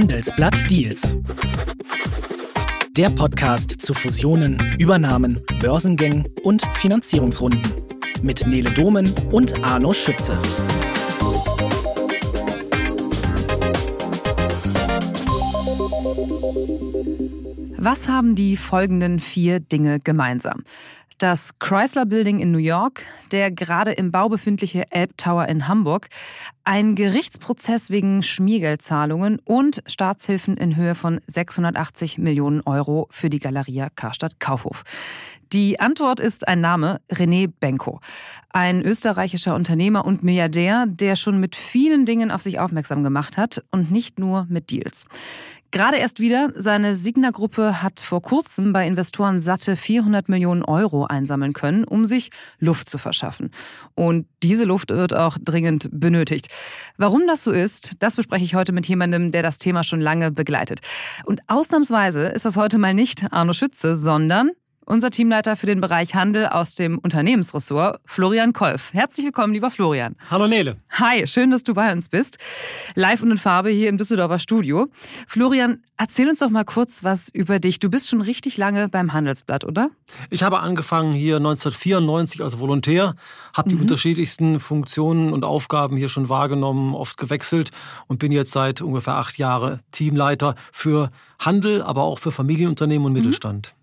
Handelsblatt Deals. Der Podcast zu Fusionen, Übernahmen, Börsengängen und Finanzierungsrunden mit Nele Domen und Arno Schütze. Was haben die folgenden vier Dinge gemeinsam? Das Chrysler Building in New York, der gerade im Bau befindliche Elb Tower in Hamburg, ein Gerichtsprozess wegen Schmiergeldzahlungen und Staatshilfen in Höhe von 680 Millionen Euro für die Galeria Karstadt Kaufhof. Die Antwort ist ein Name, René Benko. Ein österreichischer Unternehmer und Milliardär, der schon mit vielen Dingen auf sich aufmerksam gemacht hat und nicht nur mit Deals. Gerade erst wieder, seine Signa-Gruppe hat vor kurzem bei Investoren satte 400 Millionen Euro einsammeln können, um sich Luft zu verschaffen. Und diese Luft wird auch dringend benötigt. Warum das so ist, das bespreche ich heute mit jemandem, der das Thema schon lange begleitet. Und ausnahmsweise ist das heute mal nicht Arno Schütze, sondern unser Teamleiter für den Bereich Handel aus dem Unternehmensressort, Florian Kolf. Herzlich willkommen, lieber Florian. Hallo Nele. Hi, schön, dass du bei uns bist. Live und in Farbe hier im Düsseldorfer Studio. Florian, erzähl uns doch mal kurz was über dich. Du bist schon richtig lange beim Handelsblatt, oder? Ich habe angefangen hier 1994 als Volontär, habe die mhm. unterschiedlichsten Funktionen und Aufgaben hier schon wahrgenommen, oft gewechselt und bin jetzt seit ungefähr acht Jahren Teamleiter für Handel, aber auch für Familienunternehmen und mhm.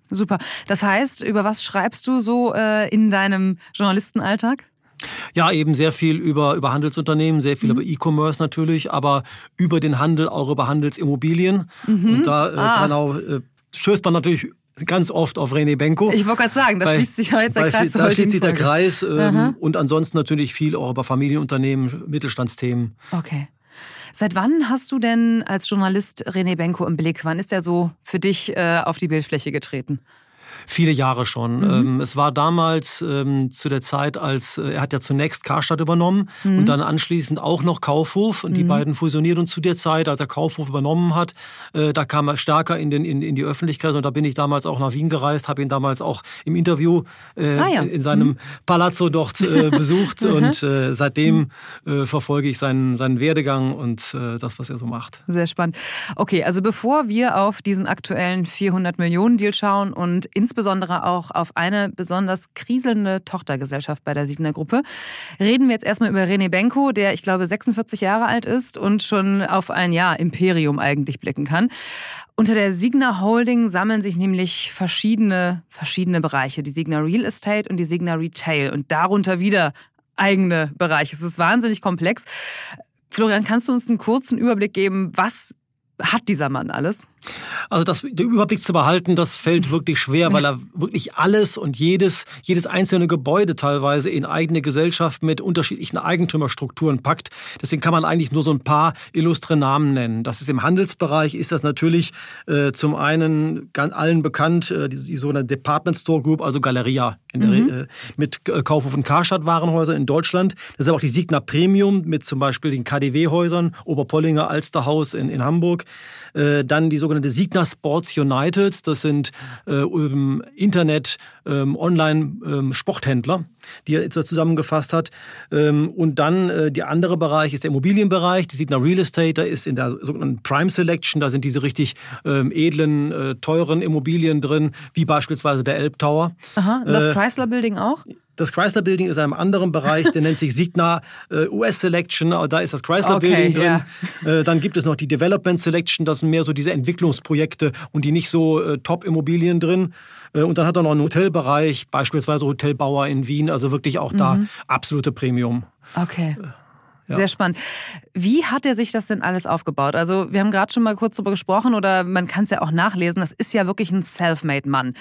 Super. Das heißt, über was schreibst du so äh, in deinem Journalistenalltag? Ja, eben sehr viel über, über Handelsunternehmen, sehr viel mhm. über E-Commerce natürlich, aber über den Handel, auch über Handelsimmobilien. Mhm. Und da äh, ah. genau, äh, stößt man natürlich ganz oft auf René Benko. Ich wollte gerade sagen, da bei, schließt sich jetzt der Kreis. Da schließt sich der Kreis ähm, und ansonsten natürlich viel auch über Familienunternehmen, Mittelstandsthemen. Okay. Seit wann hast du denn als Journalist René Benko im Blick? Wann ist er so für dich äh, auf die Bildfläche getreten? Viele Jahre schon. Mhm. Ähm, es war damals ähm, zu der Zeit, als äh, er hat ja zunächst Karstadt übernommen mhm. und dann anschließend auch noch Kaufhof und die mhm. beiden fusioniert. Und zu der Zeit, als er Kaufhof übernommen hat, äh, da kam er stärker in, den, in, in die Öffentlichkeit und da bin ich damals auch nach Wien gereist, habe ihn damals auch im Interview äh, ah, ja. in seinem mhm. Palazzo dort äh, besucht und äh, seitdem mhm. äh, verfolge ich seinen, seinen Werdegang und das, was er so macht. Sehr spannend. Okay, also bevor wir auf diesen aktuellen 400 Millionen Deal schauen und insbesondere insbesondere auch auf eine besonders kriselnde Tochtergesellschaft bei der Signer Gruppe. Reden wir jetzt erstmal über René Benko, der ich glaube 46 Jahre alt ist und schon auf ein Jahr Imperium eigentlich blicken kann. Unter der Signa Holding sammeln sich nämlich verschiedene, verschiedene Bereiche. Die Signa Real Estate und die Signa Retail und darunter wieder eigene Bereiche. Es ist wahnsinnig komplex. Florian, kannst du uns einen kurzen Überblick geben, was hat dieser Mann alles? Also das, den Überblick zu behalten, das fällt wirklich schwer, weil er wirklich alles und jedes, jedes einzelne Gebäude teilweise in eigene Gesellschaft mit unterschiedlichen Eigentümerstrukturen packt. Deswegen kann man eigentlich nur so ein paar illustre Namen nennen. Das ist im Handelsbereich, ist das natürlich äh, zum einen ganz allen bekannt, äh, die, die sogenannte Department Store Group, also Galeria in der, mhm. äh, mit Kaufhof und Karstadt Warenhäuser in Deutschland. Das ist aber auch die Signa Premium mit zum Beispiel den KDW-Häusern, Oberpollinger, Alsterhaus in, in Hamburg. Äh, dann die sogenannte Signa Sports United, das sind äh, Internet ähm, Online-Sporthändler, ähm, die er zusammengefasst hat. Ähm, und dann äh, der andere Bereich ist der Immobilienbereich, die Signa Real Estate, da ist in der sogenannten Prime Selection, da sind diese richtig edlen, teuren Immobilien drin, wie beispielsweise der Elb Tower. Aha, das Chrysler Building auch? Das Chrysler Building ist in einem anderen Bereich, der nennt sich Signa äh, US Selection, da ist das Chrysler okay, Building drin. Ja. Äh, dann gibt es noch die Development Selection, das sind mehr so diese Entwicklungsprojekte und die nicht so äh, Top-Immobilien drin. Äh, und dann hat er noch einen Hotelbereich, beispielsweise Hotelbauer in Wien, also wirklich auch mhm. da absolute Premium. Okay. Äh, ja. Sehr spannend. Wie hat er sich das denn alles aufgebaut? Also wir haben gerade schon mal kurz darüber gesprochen oder man kann es ja auch nachlesen. Das ist ja wirklich ein Selfmade-Mann.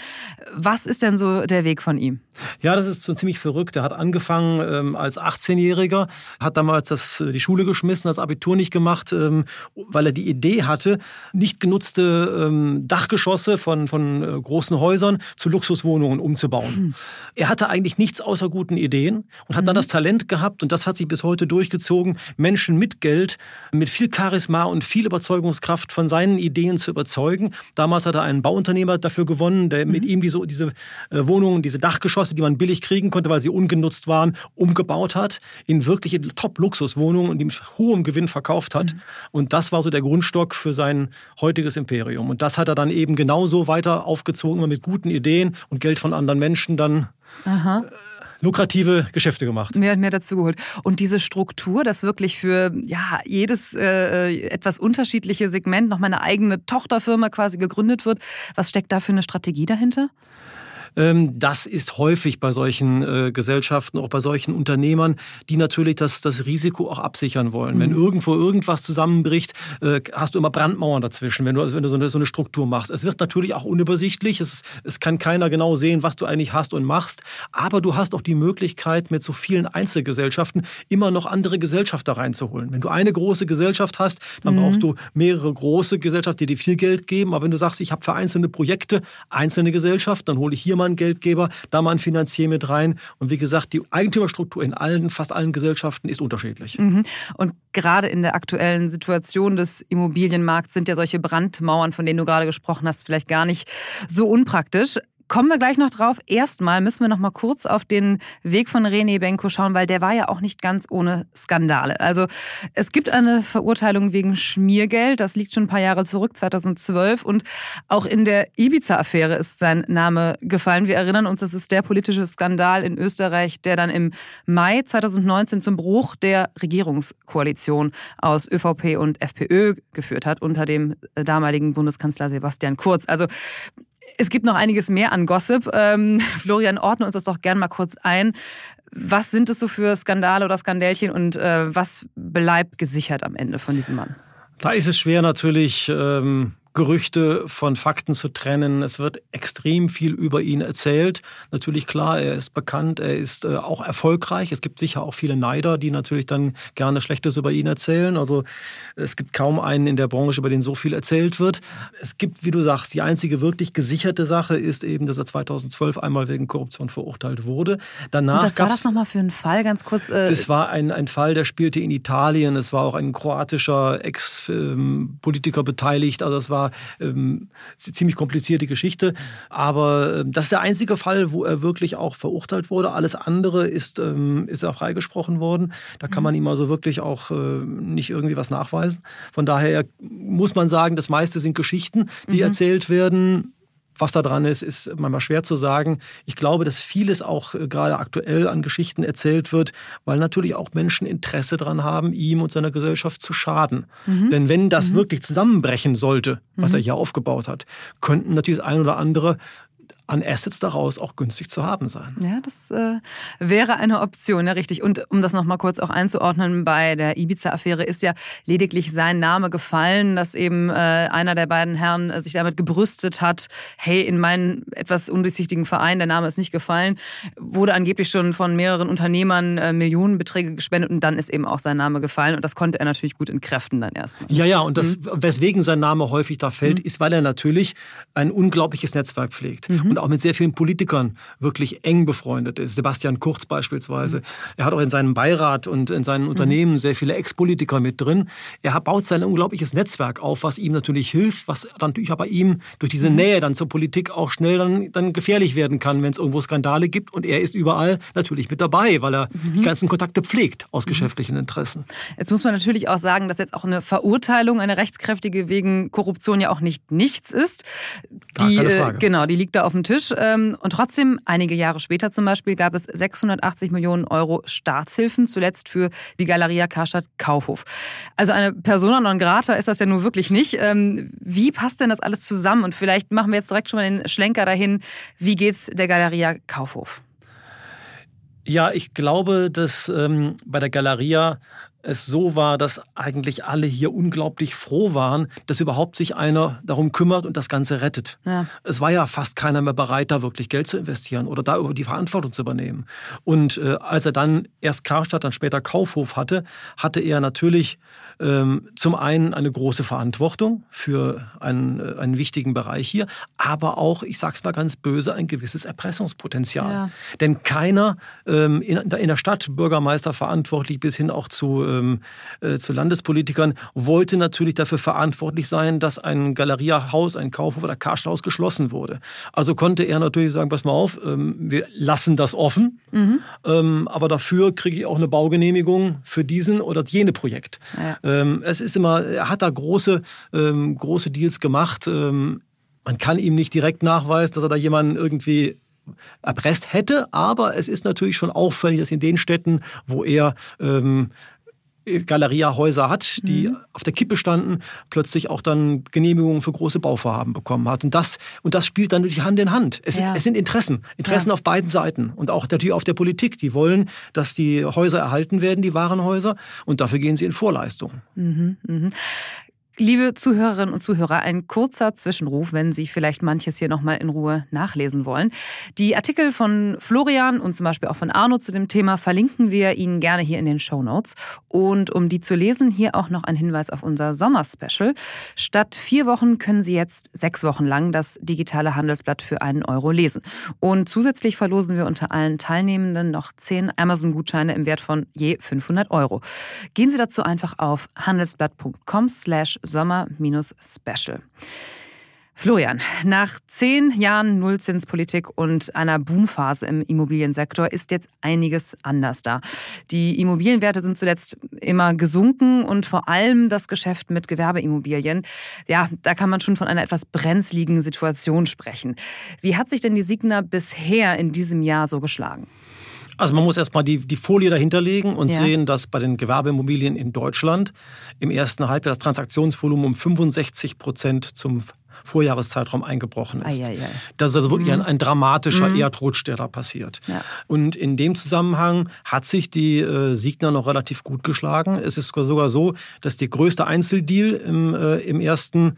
Was ist denn so der Weg von ihm? Ja, das ist so ziemlich verrückt. Er hat angefangen ähm, als 18-Jähriger, hat damals das, äh, die Schule geschmissen, das Abitur nicht gemacht, ähm, weil er die Idee hatte, nicht genutzte ähm, Dachgeschosse von, von äh, großen Häusern zu Luxuswohnungen umzubauen. Hm. Er hatte eigentlich nichts außer guten Ideen und hat mhm. dann das Talent gehabt und das hat sich bis heute durchgezogen Menschen mit Geld, mit viel Charisma und viel Überzeugungskraft von seinen Ideen zu überzeugen. Damals hat er einen Bauunternehmer dafür gewonnen, der mhm. mit ihm diese, diese äh, Wohnungen, diese Dachgeschosse, die man billig kriegen konnte, weil sie ungenutzt waren, umgebaut hat in wirkliche Top-Luxuswohnungen und die mit hohem Gewinn verkauft hat. Mhm. Und das war so der Grundstock für sein heutiges Imperium. Und das hat er dann eben genauso weiter aufgezogen, immer mit guten Ideen und Geld von anderen Menschen dann. Aha lukrative Geschäfte gemacht. Mehr und mehr dazu geholt. Und diese Struktur, dass wirklich für ja, jedes äh, etwas unterschiedliche Segment noch mal eine eigene Tochterfirma quasi gegründet wird, was steckt da für eine Strategie dahinter? Ähm, das ist häufig bei solchen äh, Gesellschaften, auch bei solchen Unternehmern, die natürlich das, das Risiko auch absichern wollen. Mhm. Wenn irgendwo irgendwas zusammenbricht, äh, hast du immer Brandmauern dazwischen, wenn du, wenn du so, eine, so eine Struktur machst. Es wird natürlich auch unübersichtlich. Es, es kann keiner genau sehen, was du eigentlich hast und machst. Aber du hast auch die Möglichkeit, mit so vielen Einzelgesellschaften immer noch andere Gesellschafter reinzuholen. Wenn du eine große Gesellschaft hast, dann mhm. brauchst du mehrere große Gesellschaften, die dir viel Geld geben. Aber wenn du sagst, ich habe für einzelne Projekte einzelne Gesellschaften, dann hole ich hier mal mal einen Geldgeber, da mal ein Finanzier mit rein. Und wie gesagt, die Eigentümerstruktur in allen, fast allen Gesellschaften ist unterschiedlich. Mhm. Und gerade in der aktuellen Situation des Immobilienmarkts sind ja solche Brandmauern, von denen du gerade gesprochen hast, vielleicht gar nicht so unpraktisch. Kommen wir gleich noch drauf. Erstmal müssen wir noch mal kurz auf den Weg von René Benko schauen, weil der war ja auch nicht ganz ohne Skandale. Also es gibt eine Verurteilung wegen Schmiergeld, das liegt schon ein paar Jahre zurück, 2012. Und auch in der Ibiza-Affäre ist sein Name gefallen. Wir erinnern uns, das ist der politische Skandal in Österreich, der dann im Mai 2019 zum Bruch der Regierungskoalition aus ÖVP und FPÖ geführt hat, unter dem damaligen Bundeskanzler Sebastian Kurz. Also es gibt noch einiges mehr an Gossip. Ähm, Florian, ordne uns das doch gern mal kurz ein. Was sind es so für Skandale oder Skandälchen und äh, was bleibt gesichert am Ende von diesem Mann? Da ist es schwer natürlich. Ähm Gerüchte von Fakten zu trennen. Es wird extrem viel über ihn erzählt. Natürlich klar, er ist bekannt, er ist äh, auch erfolgreich. Es gibt sicher auch viele Neider, die natürlich dann gerne Schlechtes über ihn erzählen. Also es gibt kaum einen in der Branche, über den so viel erzählt wird. Es gibt, wie du sagst, die einzige wirklich gesicherte Sache ist eben, dass er 2012 einmal wegen Korruption verurteilt wurde. Danach Und was war das nochmal für ein Fall, ganz kurz? Äh das war ein, ein Fall, der spielte in Italien. Es war auch ein kroatischer Ex-Politiker beteiligt. Also es war war ähm, ziemlich komplizierte Geschichte. Aber äh, das ist der einzige Fall, wo er wirklich auch verurteilt wurde. Alles andere ist, ähm, ist er freigesprochen worden. Da kann man ihm also wirklich auch äh, nicht irgendwie was nachweisen. Von daher muss man sagen, das meiste sind Geschichten, die mhm. erzählt werden was da dran ist, ist manchmal schwer zu sagen. Ich glaube, dass vieles auch äh, gerade aktuell an Geschichten erzählt wird, weil natürlich auch Menschen Interesse daran haben, ihm und seiner Gesellschaft zu schaden. Mhm. Denn wenn das mhm. wirklich zusammenbrechen sollte, was mhm. er hier aufgebaut hat, könnten natürlich das ein oder andere an Assets daraus auch günstig zu haben sein. Ja, das äh, wäre eine Option, ja richtig. Und um das nochmal kurz auch einzuordnen, bei der Ibiza-Affäre ist ja lediglich sein Name gefallen, dass eben äh, einer der beiden Herren äh, sich damit gebrüstet hat, hey, in meinen etwas undurchsichtigen Verein, der Name ist nicht gefallen, wurde angeblich schon von mehreren Unternehmern äh, Millionenbeträge gespendet und dann ist eben auch sein Name gefallen und das konnte er natürlich gut entkräften dann erst. Ja, ja, und das, mhm. weswegen sein Name häufig da fällt, mhm. ist, weil er natürlich ein unglaubliches Netzwerk pflegt. Mhm und auch mit sehr vielen Politikern wirklich eng befreundet ist. Sebastian Kurz beispielsweise. Mhm. Er hat auch in seinem Beirat und in seinen Unternehmen mhm. sehr viele Ex-Politiker mit drin. Er baut sein unglaubliches Netzwerk auf, was ihm natürlich hilft, was dann natürlich aber ihm durch diese mhm. Nähe dann zur Politik auch schnell dann, dann gefährlich werden kann, wenn es irgendwo Skandale gibt. Und er ist überall natürlich mit dabei, weil er mhm. die ganzen Kontakte pflegt aus mhm. geschäftlichen Interessen. Jetzt muss man natürlich auch sagen, dass jetzt auch eine Verurteilung, eine rechtskräftige wegen Korruption ja auch nicht nichts ist. Die, äh, genau, die liegt da auf dem Tisch. Ähm, und trotzdem, einige Jahre später zum Beispiel, gab es 680 Millionen Euro Staatshilfen, zuletzt für die Galeria Karstadt Kaufhof. Also eine Persona non grata ist das ja nur wirklich nicht. Ähm, wie passt denn das alles zusammen? Und vielleicht machen wir jetzt direkt schon mal den Schlenker dahin. Wie geht's der Galeria Kaufhof? Ja, ich glaube, dass ähm, bei der Galeria es so war, dass eigentlich alle hier unglaublich froh waren, dass überhaupt sich einer darum kümmert und das Ganze rettet. Ja. Es war ja fast keiner mehr bereit, da wirklich Geld zu investieren oder da über die Verantwortung zu übernehmen. Und äh, als er dann erst Karstadt, dann später Kaufhof hatte, hatte er natürlich zum einen eine große Verantwortung für einen, äh, einen wichtigen Bereich hier, aber auch, ich sag's mal ganz böse, ein gewisses Erpressungspotenzial. Ja. Denn keiner ähm, in, in, der Stadt, Bürgermeister verantwortlich bis hin auch zu, ähm, äh, zu Landespolitikern, wollte natürlich dafür verantwortlich sein, dass ein Galeriehaus, ein Kaufhof oder Karstadt geschlossen wurde. Also konnte er natürlich sagen, pass mal auf, ähm, wir lassen das offen, mhm. ähm, aber dafür kriege ich auch eine Baugenehmigung für diesen oder jene Projekt. Ja. Ähm, es ist immer, er hat da große, ähm, große Deals gemacht. Ähm, man kann ihm nicht direkt nachweisen, dass er da jemanden irgendwie erpresst hätte, aber es ist natürlich schon auffällig, dass in den Städten, wo er ähm, Galeria-Häuser hat, die mhm. auf der Kippe standen, plötzlich auch dann Genehmigungen für große Bauvorhaben bekommen hat. Und das, und das spielt dann durch Hand in Hand. Es, ja. sind, es sind Interessen, Interessen ja. auf beiden Seiten und auch natürlich auf der Politik. Die wollen, dass die Häuser erhalten werden, die Warenhäuser, und dafür gehen sie in Vorleistung. Mhm, mh. Liebe Zuhörerinnen und Zuhörer, ein kurzer Zwischenruf, wenn Sie vielleicht manches hier nochmal in Ruhe nachlesen wollen. Die Artikel von Florian und zum Beispiel auch von Arno zu dem Thema verlinken wir Ihnen gerne hier in den Show Notes. Und um die zu lesen, hier auch noch ein Hinweis auf unser Sommerspecial. Statt vier Wochen können Sie jetzt sechs Wochen lang das digitale Handelsblatt für einen Euro lesen. Und zusätzlich verlosen wir unter allen Teilnehmenden noch zehn Amazon-Gutscheine im Wert von je 500 Euro. Gehen Sie dazu einfach auf handelsblatt.com slash Sommer-Special. Florian, nach zehn Jahren Nullzinspolitik und einer Boomphase im Immobiliensektor ist jetzt einiges anders da. Die Immobilienwerte sind zuletzt immer gesunken und vor allem das Geschäft mit Gewerbeimmobilien. Ja, da kann man schon von einer etwas brenzligen Situation sprechen. Wie hat sich denn die Signa bisher in diesem Jahr so geschlagen? Also man muss erstmal die, die Folie dahinterlegen und ja. sehen, dass bei den Gewerbeimmobilien in Deutschland im ersten Halbjahr das Transaktionsvolumen um 65 Prozent zum Vorjahreszeitraum eingebrochen ist. Ei, ei, ei. Das ist also wirklich mhm. ein, ein, dramatischer mhm. Erdrutsch, der da passiert. Ja. Und in dem Zusammenhang hat sich die äh, Signa noch relativ gut geschlagen. Es ist sogar so, dass der größte Einzeldeal im, äh, im ersten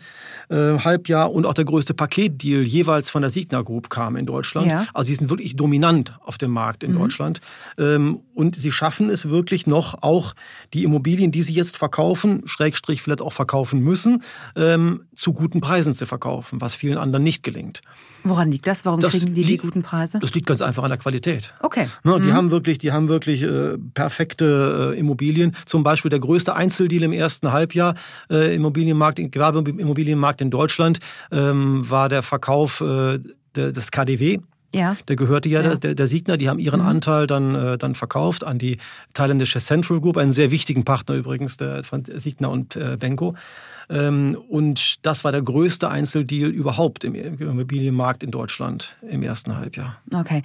äh, Halbjahr und auch der größte Paketdeal jeweils von der Signa Group kam in Deutschland. Ja. Also sie sind wirklich dominant auf dem Markt in mhm. Deutschland. Ähm, und sie schaffen es wirklich noch, auch die Immobilien, die sie jetzt verkaufen, Schrägstrich vielleicht auch verkaufen müssen, ähm, zu guten Preisen zu verkaufen verkaufen, was vielen anderen nicht gelingt. Woran liegt das? Warum das kriegen die die guten Preise? Das liegt ganz einfach an der Qualität. Okay. Ne, die mhm. haben wirklich, die haben wirklich äh, perfekte äh, Immobilien. Zum Beispiel der größte Einzeldeal im ersten Halbjahr äh, Immobilienmarkt, Gewerbeimmobilienmarkt in Deutschland ähm, war der Verkauf äh, des KDW. Ja. Der gehörte ja, ja. Der, der Siegner, die haben ihren mhm. Anteil dann, äh, dann verkauft an die thailändische Central Group, einen sehr wichtigen Partner übrigens, der von Siegner und äh, Benko. Ähm, und das war der größte Einzeldeal überhaupt im Immobilienmarkt in Deutschland im ersten Halbjahr. Okay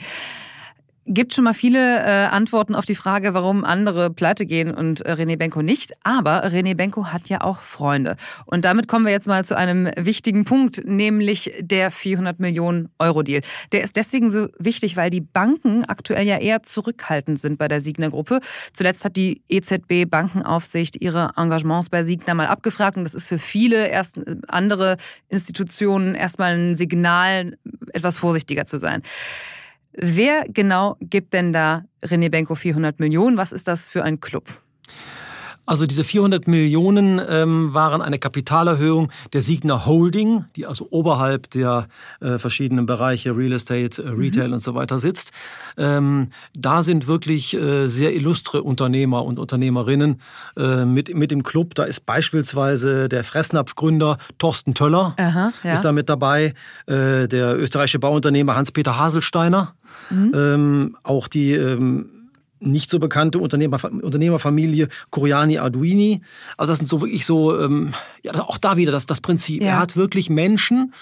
gibt schon mal viele äh, Antworten auf die Frage, warum andere pleite gehen und äh, René Benko nicht. Aber René Benko hat ja auch Freunde. Und damit kommen wir jetzt mal zu einem wichtigen Punkt, nämlich der 400 Millionen Euro Deal. Der ist deswegen so wichtig, weil die Banken aktuell ja eher zurückhaltend sind bei der Signer-Gruppe. Zuletzt hat die EZB Bankenaufsicht ihre Engagements bei Signer mal abgefragt und das ist für viele erst äh, andere Institutionen erstmal ein Signal, etwas vorsichtiger zu sein. Wer genau gibt denn da René Benko 400 Millionen? Was ist das für ein Club? Also diese 400 Millionen ähm, waren eine Kapitalerhöhung der Signa Holding, die also oberhalb der äh, verschiedenen Bereiche Real Estate, äh, Retail mhm. und so weiter sitzt. Ähm, da sind wirklich äh, sehr illustre Unternehmer und Unternehmerinnen äh, mit, mit im Club. Da ist beispielsweise der Fressnapf-Gründer Thorsten Töller Aha, ja. ist da mit dabei, äh, der österreichische Bauunternehmer Hans-Peter Haselsteiner, mhm. ähm, auch die ähm, nicht so bekannte Unternehmer, Unternehmerfamilie Coriani Arduini. Also das sind so wirklich so, ähm, ja, auch da wieder das, das Prinzip. Ja. Er hat wirklich Menschen,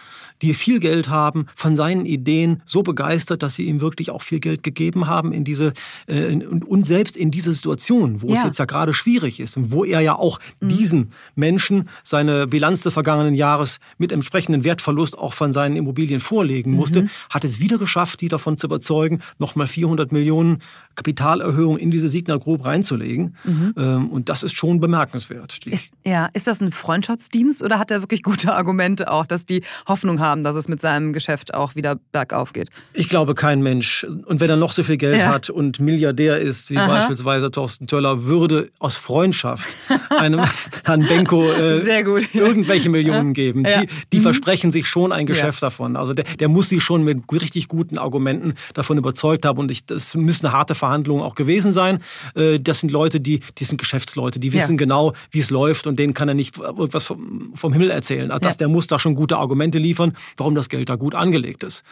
die viel Geld haben, von seinen Ideen so begeistert, dass sie ihm wirklich auch viel Geld gegeben haben in diese äh, und, und selbst in diese Situation, wo ja. es jetzt ja gerade schwierig ist und wo er ja auch mhm. diesen Menschen seine Bilanz des vergangenen Jahres mit entsprechenden Wertverlust auch von seinen Immobilien vorlegen musste, mhm. hat es wieder geschafft, die davon zu überzeugen, nochmal 400 Millionen Kapitalerhöhung in diese Signa Group reinzulegen. Mhm. Ähm, und das ist schon bemerkenswert. Ist, ja, ist das ein Freundschaftsdienst oder hat er wirklich gute Argumente auch, dass die Hoffnung haben, dass es mit seinem Geschäft auch wieder bergauf geht? Ich glaube, kein Mensch. Und wenn er noch so viel Geld ja. hat und Milliardär ist, wie Aha. beispielsweise Thorsten Töller, würde aus Freundschaft einem Herrn Benko äh, irgendwelche Millionen geben. Ja. Die, die mhm. versprechen sich schon ein Geschäft davon. Also der, der muss sie schon mit richtig guten Argumenten davon überzeugt haben. Und ich, das müssen harte Verhandlungen auch gewesen sein. Äh, das sind Leute, die, die sind Geschäftsleute, die wissen ja. genau, wie es läuft und denen kann er nicht irgendwas vom, vom Himmel erzählen. Also das, ja. Der muss da schon gute Argumente liefern, warum das Geld da gut angelegt ist.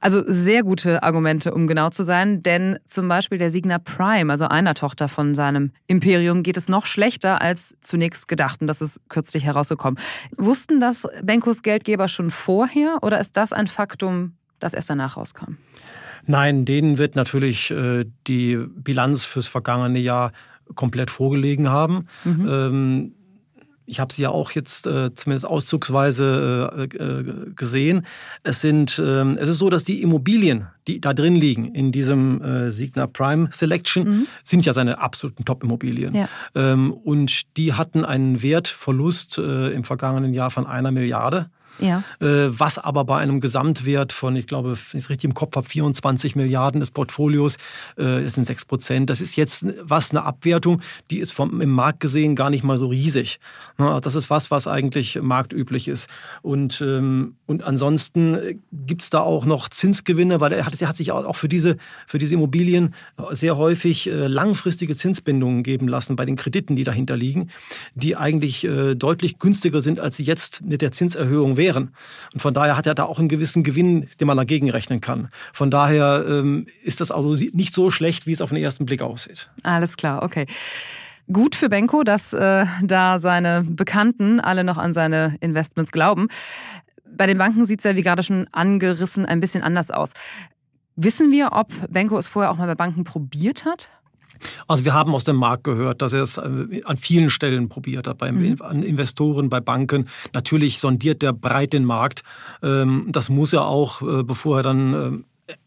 Also sehr gute Argumente, um genau zu sein, denn zum Beispiel der Signa Prime, also einer Tochter von seinem Imperium, geht es noch schlechter als zunächst gedacht und das ist kürzlich herausgekommen. Wussten das Benkos Geldgeber schon vorher oder ist das ein Faktum, das erst danach rauskam? Nein, denen wird natürlich äh, die Bilanz fürs vergangene Jahr komplett vorgelegen haben. Mhm. Ähm, ich habe sie ja auch jetzt äh, zumindest auszugsweise äh, äh, gesehen. Es sind, ähm, es ist so, dass die Immobilien, die da drin liegen in diesem äh, Signa Prime Selection, mhm. sind ja seine absoluten Top-Immobilien. Ja. Ähm, und die hatten einen Wertverlust äh, im vergangenen Jahr von einer Milliarde. Ja. Äh, was aber bei einem Gesamtwert von, ich glaube, wenn ich es richtig im Kopf habe, 24 Milliarden des Portfolios, äh, das sind 6 Prozent. Das ist jetzt was eine Abwertung, die ist vom, im Markt gesehen gar nicht mal so riesig. Das ist was, was eigentlich marktüblich ist. Und, ähm, und ansonsten gibt es da auch noch Zinsgewinne, weil er hat, er hat sich auch für diese, für diese Immobilien sehr häufig äh, langfristige Zinsbindungen geben lassen bei den Krediten, die dahinter liegen, die eigentlich deutlich günstiger sind, als sie jetzt mit der Zinserhöhung wären wären. Und von daher hat er da auch einen gewissen Gewinn, den man dagegen rechnen kann. Von daher ähm, ist das also nicht so schlecht, wie es auf den ersten Blick aussieht. Alles klar, okay. Gut für Benko, dass äh, da seine Bekannten alle noch an seine Investments glauben. Bei den Banken sieht es ja, wie gerade schon angerissen, ein bisschen anders aus. Wissen wir, ob Benko es vorher auch mal bei Banken probiert hat? Also wir haben aus dem Markt gehört, dass er es äh, an vielen Stellen probiert hat, bei mhm. an Investoren, bei Banken. Natürlich sondiert er breit den Markt. Ähm, das muss er auch, äh, bevor er dann ähm,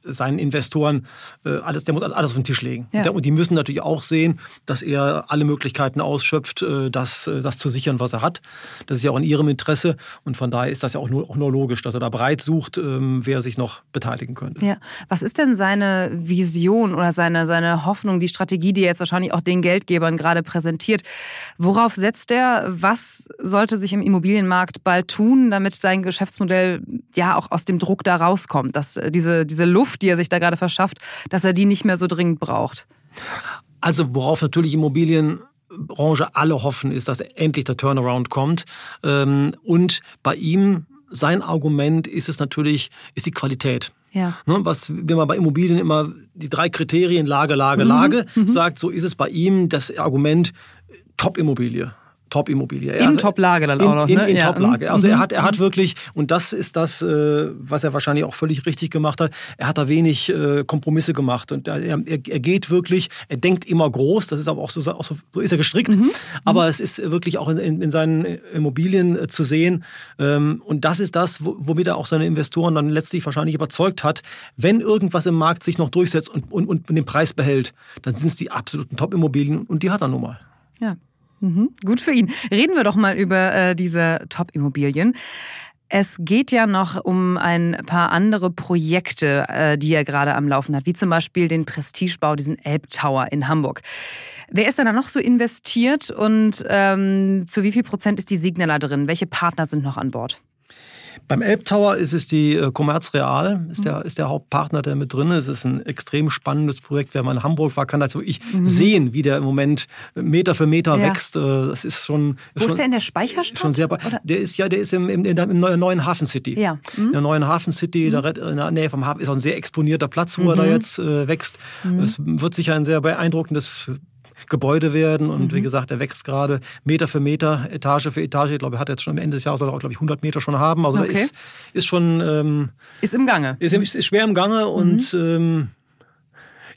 seinen Investoren äh, alles, der muss alles auf den Tisch legen. Ja. Und die müssen natürlich auch sehen, dass er alle Möglichkeiten ausschöpft, äh, das, äh, das zu sichern, was er hat. Das ist ja auch in ihrem Interesse. Und von daher ist das ja auch nur, auch nur logisch, dass er da breit sucht, ähm, wer sich noch beteiligen könnte. Ja. Was ist denn seine Vision oder seine, seine Hoffnung, die Strategie, die er jetzt wahrscheinlich auch den Geldgebern gerade präsentiert? Worauf setzt er? Was sollte sich im Immobilienmarkt bald tun, damit sein Geschäftsmodell ja auch aus dem Druck da rauskommt, dass diese, diese Luft, die er sich da gerade verschafft, dass er die nicht mehr so dringend braucht? Also worauf natürlich Immobilienbranche alle hoffen, ist, dass endlich der Turnaround kommt. Ähm, und bei ihm, sein Argument ist es natürlich, ist die Qualität. Ja. Ne, was, wenn man bei Immobilien immer die drei Kriterien Lage, Lage, mhm. Lage mhm. sagt, so ist es bei ihm das Argument Top-Immobilie. Top-Immobilie. In also, Top-Lage dann auch noch. In, in, in ja. Top-Lage. Also mhm. er hat, er hat mhm. wirklich, und das ist das, äh, was er wahrscheinlich auch völlig richtig gemacht hat, er hat da wenig äh, Kompromisse gemacht. Und er, er, er geht wirklich, er denkt immer groß, das ist aber auch so, auch so, so ist er gestrickt. Mhm. Aber mhm. es ist wirklich auch in, in seinen Immobilien äh, zu sehen. Ähm, und das ist das, womit er auch seine Investoren dann letztlich wahrscheinlich überzeugt hat. Wenn irgendwas im Markt sich noch durchsetzt und, und, und den Preis behält, dann sind es die absoluten Top-Immobilien und die hat er nun mal. Ja, Mhm, gut für ihn. Reden wir doch mal über äh, diese Top-Immobilien. Es geht ja noch um ein paar andere Projekte, äh, die er gerade am Laufen hat, wie zum Beispiel den Prestigebau, diesen Elbtower in Hamburg. Wer ist denn da noch so investiert und ähm, zu wie viel Prozent ist die Signala drin? Welche Partner sind noch an Bord? Beim Elbtower ist es die äh, Commerz Real, ist, der, ist der Hauptpartner, der mit drin ist. Es ist ein extrem spannendes Projekt. Wer mal in Hamburg war, kann das wirklich mhm. sehen, wie der im Moment Meter für Meter ja. wächst. Äh, das ist schon. Wo schon, ist der in der Speicherstadt? Schon sehr, der ist ja, der ist im, im, in der neuen Hafen City. Ja. Mhm. In der neuen Hafen City, mhm. in der Nähe vom Hafen, ist auch ein sehr exponierter Platz, wo mhm. er da mhm. jetzt äh, wächst. Mhm. Es wird sicher ein sehr beeindruckendes Gebäude werden. Und mhm. wie gesagt, er wächst gerade Meter für Meter, Etage für Etage. Ich glaube, er hat jetzt schon am Ende des Jahres, soll er auch, glaube ich, 100 Meter schon haben. Also okay. ist, ist schon... Ähm, ist im Gange. Ist, ist schwer im Gange und... Mhm. Ähm,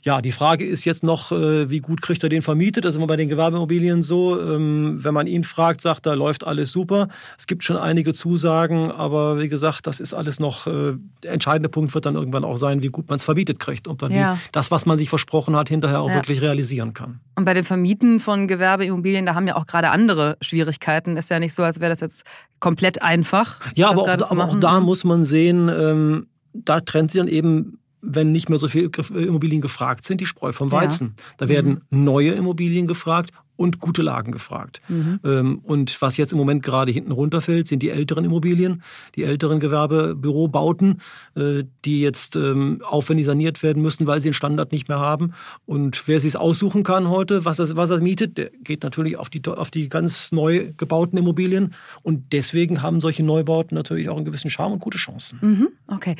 Ja, die Frage ist jetzt noch, äh, wie gut kriegt er den vermietet? Das ist immer bei den Gewerbeimmobilien so. Ähm, wenn man ihn fragt, sagt er, läuft alles super. Es gibt schon einige Zusagen, aber wie gesagt, das ist alles noch, äh, der entscheidende Punkt wird dann irgendwann auch sein, wie gut man es vermietet kriegt und dann ja. das, was man sich versprochen hat, hinterher auch ja. wirklich realisieren kann. Und bei dem Vermieten von Gewerbeimmobilien, da haben ja auch gerade andere Schwierigkeiten. Ist ja nicht so, als wäre das jetzt komplett einfach. Ja, aber, auch, aber auch, da muss man sehen, ähm, da trennt sich dann eben wenn nicht mehr so viele Immobilien gefragt sind, die Spreu vom Weizen. Ja. Da werden mhm. neue Immobilien gefragt und gute Lagen gefragt. Mhm. Ähm, und was jetzt im Moment gerade hinten runterfällt, sind die älteren Immobilien, die älteren Gewerbebürobauten, äh, die jetzt ähm, aufwendig saniert werden müssen, weil sie den Standard nicht mehr haben. Und wer sich aussuchen kann heute, was er, was er mietet, der geht natürlich auf die, auf die ganz neu gebauten Immobilien. Und deswegen haben solche Neubauten natürlich auch einen gewissen Charme und gute Chancen. Mhm. Okay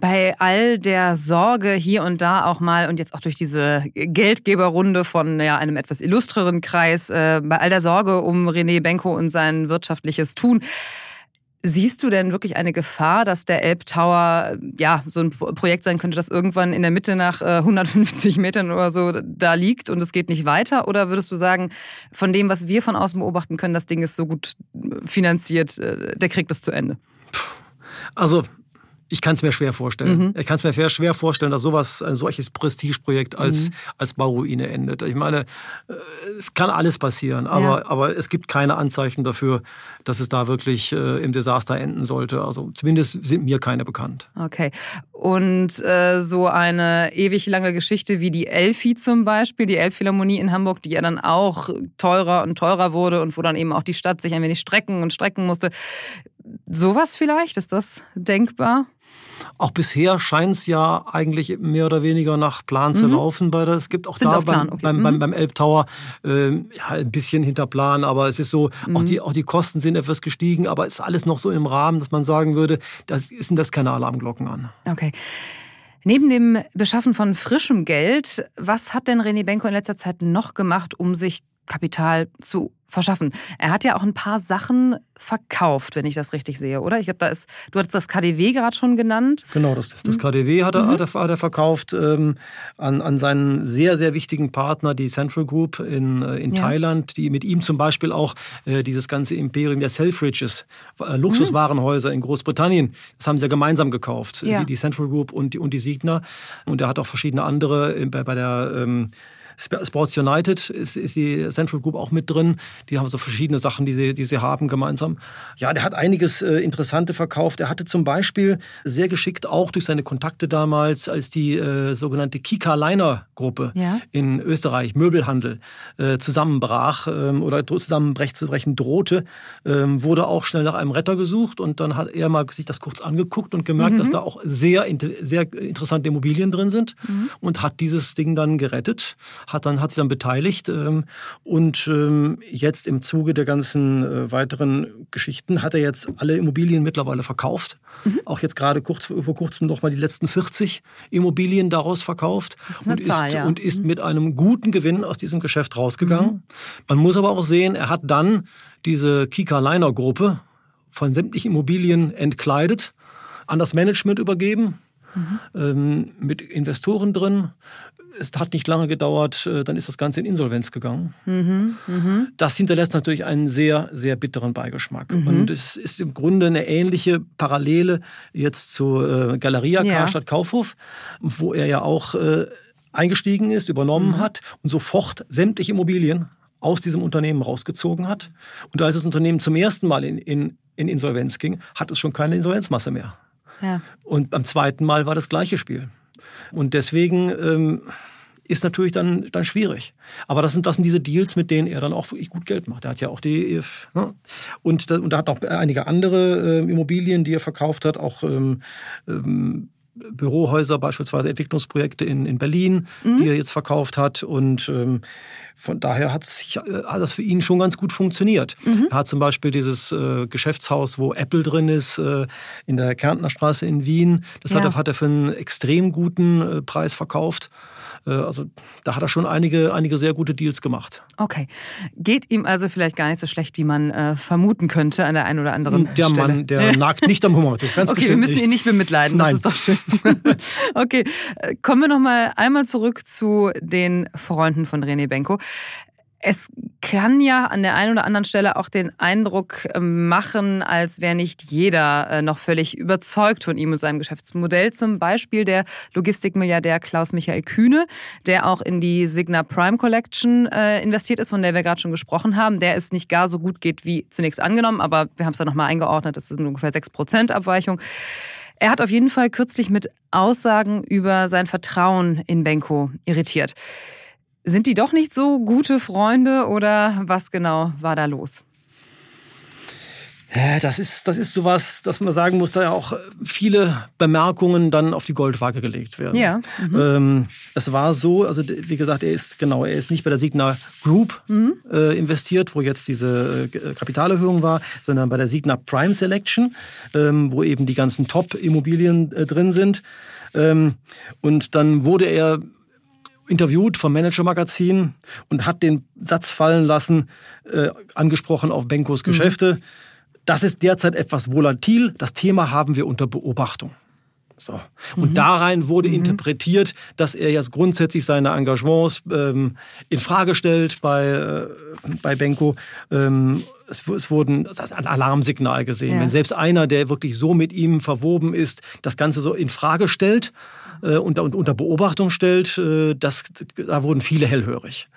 bei all der Sorge hier und da auch mal und jetzt auch durch diese Geldgeberrunde von ja, einem etwas illustreren Kreis, äh, bei all der Sorge um René Benko und sein wirtschaftliches Tun, Siehst du denn wirklich eine Gefahr, dass der Elbtower ja so ein Projekt sein könnte, das irgendwann in der Mitte nach 150 äh, Metern oder so da liegt und es geht nicht weiter? Oder würdest du sagen, von dem, was wir von außen beobachten können, das Ding ist so gut finanziert, äh, der kriegt es zu Ende? Also ich kann es mir schwer vorstellen. Mhm. Ich kann es mir schwer vorstellen, dass sowas, ein solches Prestigeprojekt als, mhm. als Bauruine endet. Ich meine, äh, es kann alles passieren, aber, ja. aber es gibt keine Anzeichen dafür, dass es da wirklich äh, im Desaster enden sollte. Also zumindest sind mir keine bekannt. Okay. Und äh, so eine ewig lange Geschichte wie die Elfi zum Beispiel, die Elbphilharmonie in Hamburg, die ja dann auch teurer und teurer wurde und wo dann eben auch die Stadt sich ein wenig strecken und strecken musste. Sowas vielleicht? Ist das denkbar? Auch bisher scheint es ja eigentlich mehr oder weniger nach Plan mhm. zu laufen. Bei der, es gibt auch Sind da beim, okay. beim, beim, mhm. beim Elbtower äh, ja, ein bisschen hinter Plan, aber es ist so, mhm. auch, die, auch die Kosten sind etwas gestiegen, aber es ist alles noch so im Rahmen, dass man sagen würde, das sind das keine Alarmglocken an. Okay. Neben dem Beschaffen von frischem Geld, was hat denn René Benko in letzter Zeit noch gemacht, um sich Kapital zu verschaffen. Er hat ja auch ein paar Sachen verkauft, wenn ich das richtig sehe, oder? Ich glaube, da ist, du hattest das KDW gerade schon genannt. Genau, das, das mhm. KDW hat er, mhm. hat er, er verkauft ähm, an, an seinen sehr, sehr wichtigen Partner, die Central Group in, äh, in ja. Thailand, die mit ihm zum Beispiel auch äh, dieses ganze Imperium der Selfridges, äh, Luxuswarenhäuser mhm. in Großbritannien, das haben sie ja gemeinsam gekauft, ja. Die, die Central Group und die, und die Signa. Und er hat auch verschiedene andere äh, bei, bei der ähm, Sports United ist, ist die Central Group auch mit drin. Die haben so verschiedene Sachen, die sie, die sie haben gemeinsam. Ja, der hat einiges äh, Interessante verkauft. Er hatte zum Beispiel sehr geschickt auch durch seine Kontakte damals, als die äh, sogenannte Kika Liner Gruppe ja. in Österreich, Möbelhandel, äh, zusammenbrach ähm, oder zusammenbrechen drohte, ähm, wurde auch schnell nach einem Retter gesucht und dann hat er mal sich das kurz angeguckt und gemerkt, mhm. dass da auch sehr, sehr interessante Immobilien drin sind mhm. und hat dieses Ding dann gerettet, hat dann hat sich dann beteiligt ähm, und ähm, jetzt im Zuge der ganzen äh, weiteren Geschichten hat er jetzt alle Immobilien mittlerweile verkauft. Mhm. Auch jetzt gerade kurz vor kurzem noch mal die letzten 40 Immobilien daraus verkauft ist und, Zahl, ist, ja. und ist mhm. mit einem guten Gewinn aus diesem Geschäft rausgegangen. Mhm. Man muss aber auch sehen, er hat dann diese Kika Liner Gruppe von sämtlichen Immobilien entkleidet, an das Management übergeben, mhm. ähm, mit Investoren drin es hat nicht lange gedauert, äh, dann ist das Ganze in Insolvenz gegangen. Mhm, mh. Das hinterlässt natürlich einen sehr, sehr bitteren Beigeschmack. Mhm. Und es ist im Grunde eine ähnliche Parallele jetzt zu äh, Galeria ja. Karstadt Kaufhof, wo er ja auch äh, eingestiegen ist, übernommen mhm. hat und sofort sämtliche Immobilien aus diesem Unternehmen rausgezogen hat. Und als das Unternehmen zum ersten Mal in, in, in Insolvenz ging, hat es schon keine Insolvenzmasse mehr. Und beim zweiten Mal war das gleiche Spiel. Und deswegen ähm, ist natürlich dann, dann schwierig. Aber das sind, das sind diese Deals, mit denen er dann auch wirklich gut Geld macht. Er hat ja auch die, ne? und, und er hat auch einige andere äh, Immobilien, die er verkauft hat, auch ähm, ähm, Bürohäuser, beispielsweise Entwicklungsprojekte in, in Berlin, mhm. die er jetzt verkauft hat. Und ähm, von daher hat, sich, äh, hat das für ihn schon ganz gut funktioniert. Mhm. Er hat zum Beispiel dieses äh, Geschäftshaus, wo Apple drin ist, äh, in der Kärntner Straße in Wien. Das ja. hat, er, hat er für einen extrem guten äh, Preis verkauft. Äh, also da hat er schon einige, einige sehr gute Deals gemacht. Okay. Geht ihm also vielleicht gar nicht so schlecht, wie man äh, vermuten könnte an der einen oder anderen der Stelle. Mann, der nagt nicht am Humor. okay, wir müssen nicht. ihn nicht bemitleiden, Nein. das ist doch schön. okay, äh, kommen wir noch mal einmal zurück zu den Freunden von René Benko. Es kann ja an der einen oder anderen Stelle auch den Eindruck ähm, machen, als wäre nicht jeder äh, noch völlig überzeugt von ihm und seinem Geschäftsmodell. Zum Beispiel der Logistikmilliardär Klaus-Michael Kühne, der auch in die Signa Prime Collection äh, investiert ist, von der wir gerade schon gesprochen haben, der es nicht gar so gut geht wie zunächst angenommen, aber wir haben es ja nochmal eingeordnet, das sind ungefähr 6% Abweichung. Er hat auf jeden Fall kürzlich mit Aussagen über sein Vertrauen in Benko irritiert. Sind die doch nicht so gute Freunde oder was genau war da los? Das ist, das ist sowas, dass man sagen muss, da ja auch viele Bemerkungen dann auf die Goldwaage gelegt werden. Ja. Mhm. Ähm, es war so, also wie gesagt, er ist genau, er ist nicht bei der Signa Group mhm. äh, investiert, wo jetzt diese äh, Kapitalerhöhung war, sondern bei der Signa Prime Selection, ähm, wo eben die ganzen Top-Immobilien äh, drin sind. Ähm, und dann wurde er interviewt vom Manager-Magazin und hat den Satz fallen lassen, äh, angesprochen auf Benkos Geschäfte. Mhm. Das ist derzeit etwas volatil. Das Thema haben wir unter Beobachtung. So. Und mhm. darein wurde mhm. interpretiert, dass er jetzt grundsätzlich seine Engagements ähm, in Frage stellt bei, äh, bei Benko. Ähm, es, es wurden ein Alarmsignal gesehen. Ja. Wenn selbst einer, der wirklich so mit ihm verwoben ist, das Ganze so in Frage stellt äh, und, und unter Beobachtung stellt, äh, das, da wurden viele hellhörig.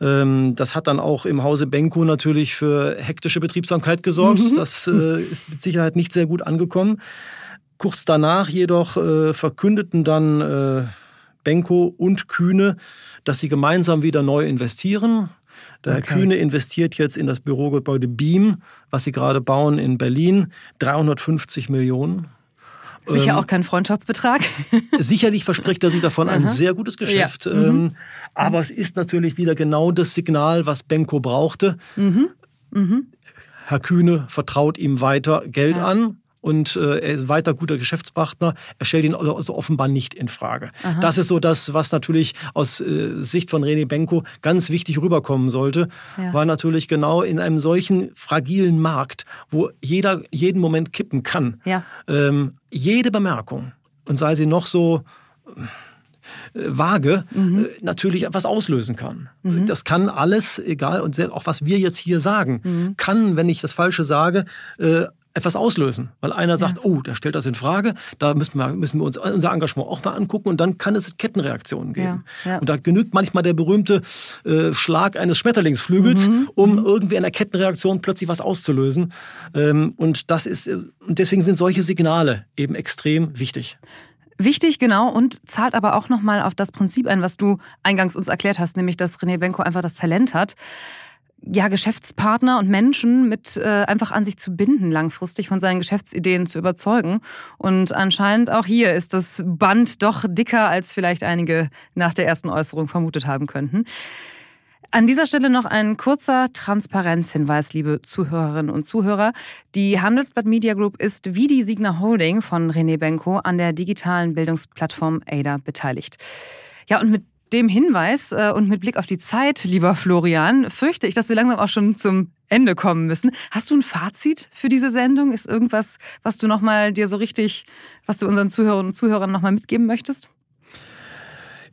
Ähm, das hat dann auch im Hause Benko natürlich für hektische Betriebsamkeit gesorgt. Mhm. Das äh, ist mit Sicherheit nicht sehr gut angekommen. Kurz danach jedoch äh, verkündeten dann äh, Benko und Kühne, dass sie gemeinsam wieder neu investieren. Der okay. Kühne investiert jetzt in das Bürogebäude Beam, was sie gerade bauen in Berlin, 350 Millionen. Sicher ähm, auch kein Freundschaftsbetrag. Sicherlich verspricht er sich davon ein sehr gutes Geschäft. Ja. Ähm, mhm. Aber es ist natürlich wieder genau das Signal, was Benko brauchte. Mhm. Mhm. Herr Kühne vertraut ihm weiter Geld ja. an und äh, er ist weiter guter Geschäftspartner. Er stellt ihn also offenbar nicht in Frage. Aha. Das ist so das, was natürlich aus äh, Sicht von René Benko ganz wichtig rüberkommen sollte, ja. weil natürlich genau in einem solchen fragilen Markt, wo jeder jeden Moment kippen kann, ja. ähm, jede Bemerkung und sei sie noch so äh, vage mhm. Äh, natürlich etwas auslösen kann. Mhm. Das kann alles, egal, und auch was wir jetzt hier sagen, mhm. kann, wenn ich das Falsche sage, äh, etwas auslösen. Weil einer sagt, ja. oh, der stellt das in Frage, da müssen wir, müssen wir uns unser Engagement auch mal angucken und dann kann es Kettenreaktionen geben. Ja. Ja. Und da genügt manchmal der berühmte äh, Schlag eines Schmetterlingsflügels, mhm. um mhm. irgendwie in einer Kettenreaktion plötzlich was auszulösen. Ähm, und das ist, und deswegen sind solche Signale eben extrem wichtig. Wichtig, genau, und zahlt aber auch nochmal auf das Prinzip ein, was du eingangs uns erklärt hast, nämlich dass René Benko einfach das Talent hat, ja, Geschäftspartner und Menschen mit äh, einfach an sich zu binden, langfristig von seinen Geschäftsideen zu überzeugen. Und anscheinend auch hier ist das Band doch dicker, als vielleicht einige nach der ersten Äußerung vermutet haben könnten. An dieser Stelle noch ein kurzer Transparenzhinweis, liebe Zuhörerinnen und Zuhörer. Die Handelsblatt Media Group ist wie die Signa Holding von René Benko an der digitalen Bildungsplattform ADA beteiligt. Ja, und mit dem Hinweis äh, und mit Blick auf die Zeit, lieber Florian, fürchte ich, dass wir langsam auch schon zum Ende kommen müssen. Hast du ein Fazit für diese Sendung? Ist irgendwas, was du nochmal dir so richtig, was du unseren Zuhörerinnen und Zuhörern nochmal mitgeben möchtest?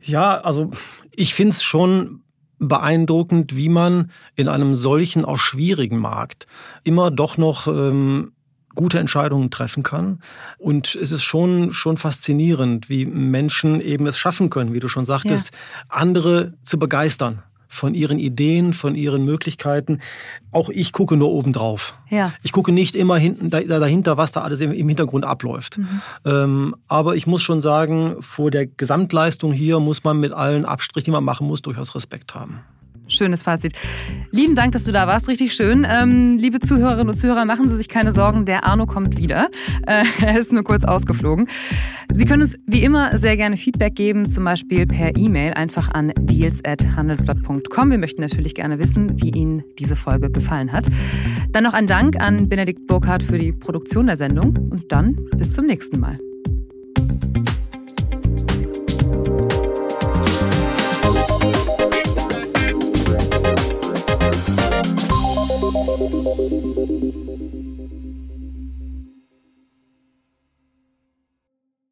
Ja, also ich finde es schon beeindruckend, wie man in einem solchen, auch schwierigen Markt immer doch noch ähm, gute Entscheidungen treffen kann. Und es ist schon, schon faszinierend, wie Menschen eben es schaffen können, wie du schon sagtest, ja. andere zu begeistern von ihren Ideen, von ihren Möglichkeiten. Auch ich gucke nur oben drauf. Ja. Ich gucke nicht immer hinten dahinter, was da alles im Hintergrund abläuft. Mhm. Ähm, aber ich muss schon sagen, vor der Gesamtleistung hier muss man mit allen Abstrichen, die man machen muss, durchaus Respekt haben. Schönes Fazit. Lieben Dank, dass du da warst. Richtig schön. Ähm, liebe Zuhörerinnen und Zuhörer, machen Sie sich keine Sorgen. Der Arno kommt wieder. Äh, er ist nur kurz ausgeflogen. Sie können uns wie immer sehr gerne Feedback geben, zum Beispiel per E-Mail einfach an deals.handelsblatt.com. Wir möchten natürlich gerne wissen, wie Ihnen diese Folge gefallen hat. Dann noch ein Dank an Benedikt Burkhardt für die Produktion der Sendung und dann bis zum nächsten Mal.